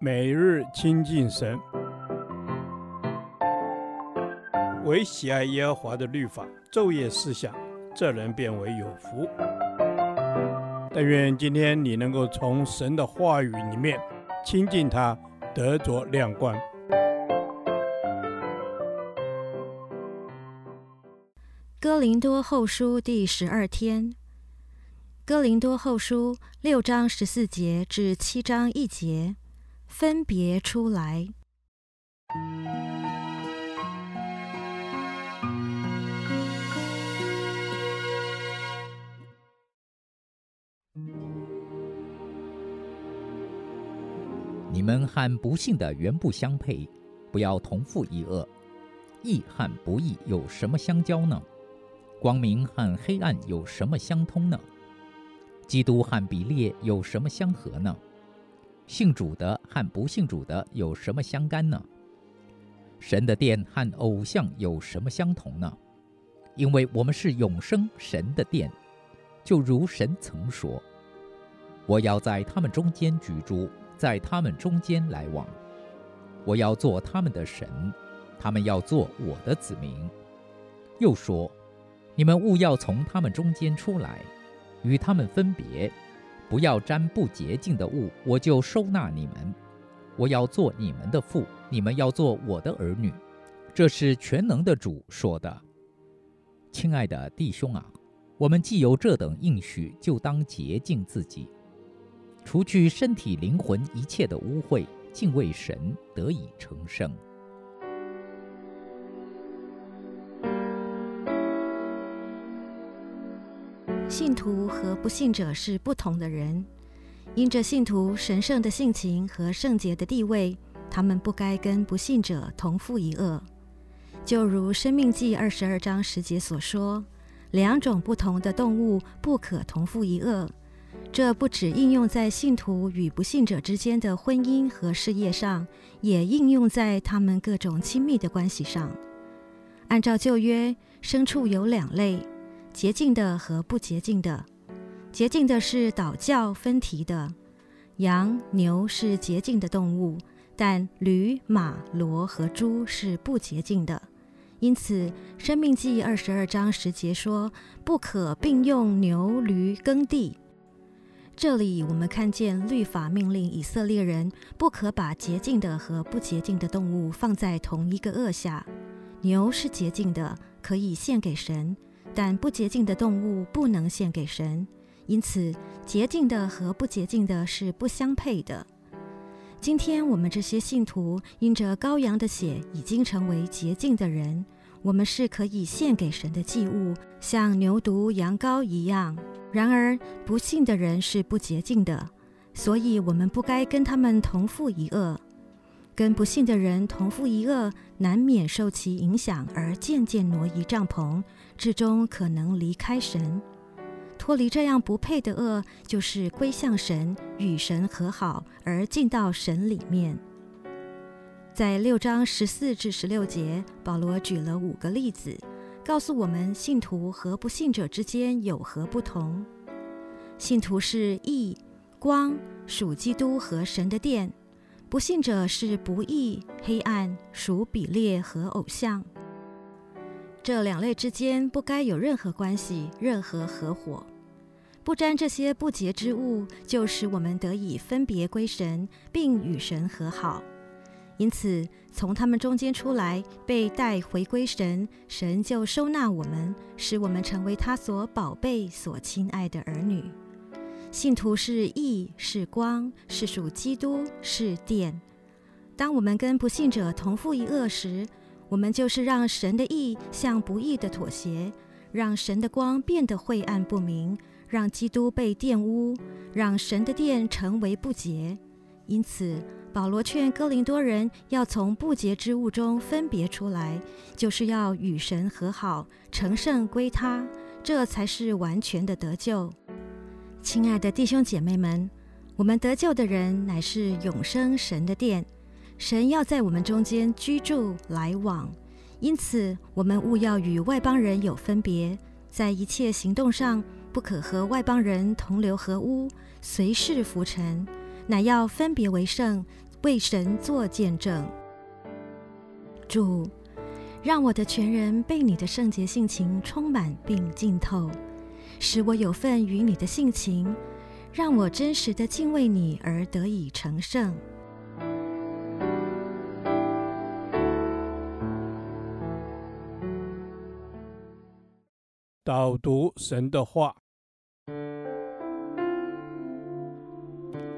每日亲近神，唯喜爱耶和华的律法，昼夜思想，这人便为有福。但愿今天你能够从神的话语里面亲近他，得着亮光。哥林多后书第十二天，哥林多后书六章十四节至七章一节。分别出来。你们和不信的原不相配，不要同负一轭。义和不义有什么相交呢？光明和黑暗有什么相通呢？基督和比列有什么相合呢？信主的和不信主的有什么相干呢？神的殿和偶像有什么相同呢？因为我们是永生神的殿，就如神曾说：“我要在他们中间居住，在他们中间来往。我要做他们的神，他们要做我的子民。”又说：“你们勿要从他们中间出来，与他们分别。”不要沾不洁净的物，我就收纳你们。我要做你们的父，你们要做我的儿女。这是全能的主说的。亲爱的弟兄啊，我们既有这等应许，就当洁净自己，除去身体灵魂一切的污秽，敬畏神，得以成圣。信徒和不信者是不同的人，因着信徒神圣的性情和圣洁的地位，他们不该跟不信者同负一恶。就如《生命记》二十二章十节所说：“两种不同的动物不可同负一恶。”这不只应用在信徒与不信者之间的婚姻和事业上，也应用在他们各种亲密的关系上。按照旧约，牲畜有两类。洁净的和不洁净的，洁净的是倒教分蹄的，羊、牛是洁净的动物，但驴、马、骡和猪是不洁净的。因此，《生命记》二十二章十节说：“不可并用牛、驴耕地。”这里我们看见律法命令以色列人不可把洁净的和不洁净的动物放在同一个轭下。牛是洁净的，可以献给神。但不洁净的动物不能献给神，因此洁净的和不洁净的是不相配的。今天我们这些信徒因着羔羊的血已经成为洁净的人，我们是可以献给神的祭物，像牛犊、羊羔一样。然而不信的人是不洁净的，所以我们不该跟他们同负一轭。跟不信的人同负一轭，难免受其影响而渐渐挪移帐篷，至终可能离开神。脱离这样不配的恶，就是归向神，与神和好，而进到神里面。在六章十四至十六节，保罗举了五个例子，告诉我们信徒和不信者之间有何不同。信徒是义、光，属基督和神的殿。不信者是不义、黑暗，属比列和偶像。这两类之间不该有任何关系、任何合伙。不沾这些不洁之物，就使我们得以分别归神，并与神和好。因此，从他们中间出来，被带回归神，神就收纳我们，使我们成为他所宝贝、所亲爱的儿女。信徒是义，是光，是属基督，是电。当我们跟不信者同负一轭时，我们就是让神的义向不义的妥协，让神的光变得晦暗不明，让基督被玷污，让神的殿成为不洁。因此，保罗劝哥林多人要从不洁之物中分别出来，就是要与神和好，成圣归他，这才是完全的得救。亲爱的弟兄姐妹们，我们得救的人乃是永生神的殿，神要在我们中间居住来往，因此我们务要与外邦人有分别，在一切行动上不可和外邦人同流合污，随事浮沉，乃要分别为圣，为神作见证。主，让我的全人被你的圣洁性情充满并浸透，使我有份与你的性情，让我真实的敬畏你而得以成圣。导读神的话，《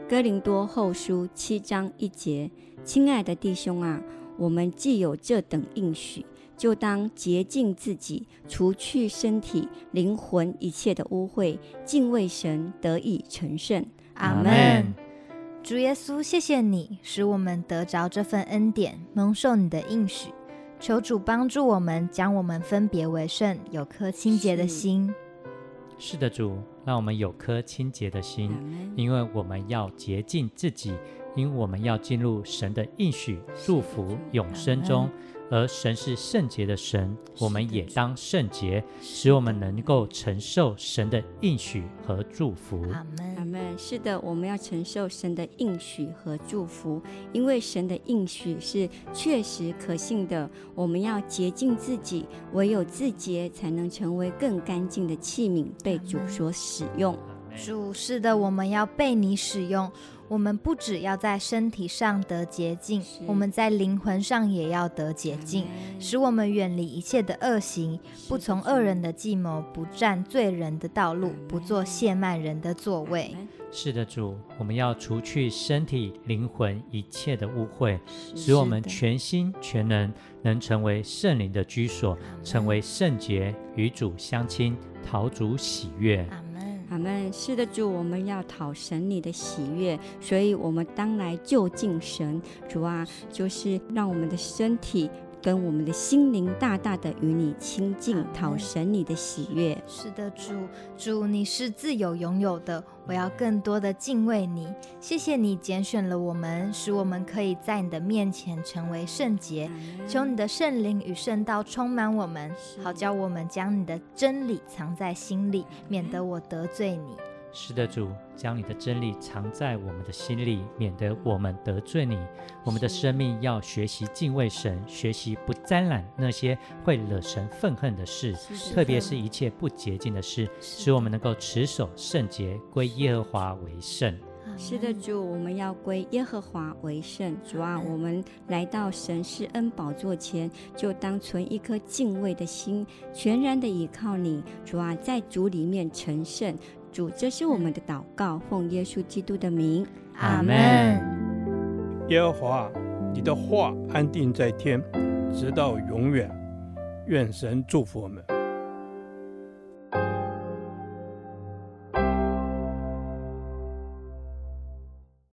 哥林多后书》七章一节，亲爱的弟兄啊，我们既有这等应许，就当洁净自己，除去身体、灵魂一切的污秽，敬畏神，得以成圣。阿门。主耶稣，谢谢你，使我们得着这份恩典，蒙受你的应许。求主帮助我们，将我们分别为圣，有颗清洁的心。是，的，主，让我们有颗清洁的心，因为我们要洁净自己，因为我们要进入神的应许、祝福、永生中。而神是圣洁的神，我们也当圣洁，使我们能够承受神的应许和祝福。阿门，是的，我们要承受神的应许和祝福，因为神的应许是确实可信的。我们要洁净自己，唯有自洁，才能成为更干净的器皿，被主所使用。主，是的，我们要被你使用。我们不只要在身体上得洁净，我们在灵魂上也要得洁净，使我们远离一切的恶行，不从恶人的计谋，不占罪人的道路，不做亵慢人的座位。是的，主，我们要除去身体、灵魂一切的污秽，使我们全心全能能成为圣灵的居所，成为圣洁，与主相亲，讨主喜悦。阿门，是的，主，我们要讨神你的喜悦，所以我们当来就近神。主啊，就是让我们的身体跟我们的心灵大大的与你亲近，讨神你的喜悦。是的，主，主，你是自由拥有的。我要更多的敬畏你，谢谢你拣选了我们，使我们可以在你的面前成为圣洁。求你的圣灵与圣道充满我们，好叫我们将你的真理藏在心里，免得我得罪你。是的，主，将你的真理藏在我们的心里，免得我们得罪你。我们的生命要学习敬畏神，学习不沾染那些会惹神愤恨的事，特别是一切不洁净的事，使我们能够持守圣洁，归耶和华为圣。是的，主，我们要归耶和华为圣。主啊，我们来到神施恩宝座前，就当存一颗敬畏的心，全然的倚靠你。主啊，在主里面成圣。主，这是我们的祷告，奉耶稣基督的名，阿门。耶和华，你的话安定在天，直到永远。愿神祝福我们。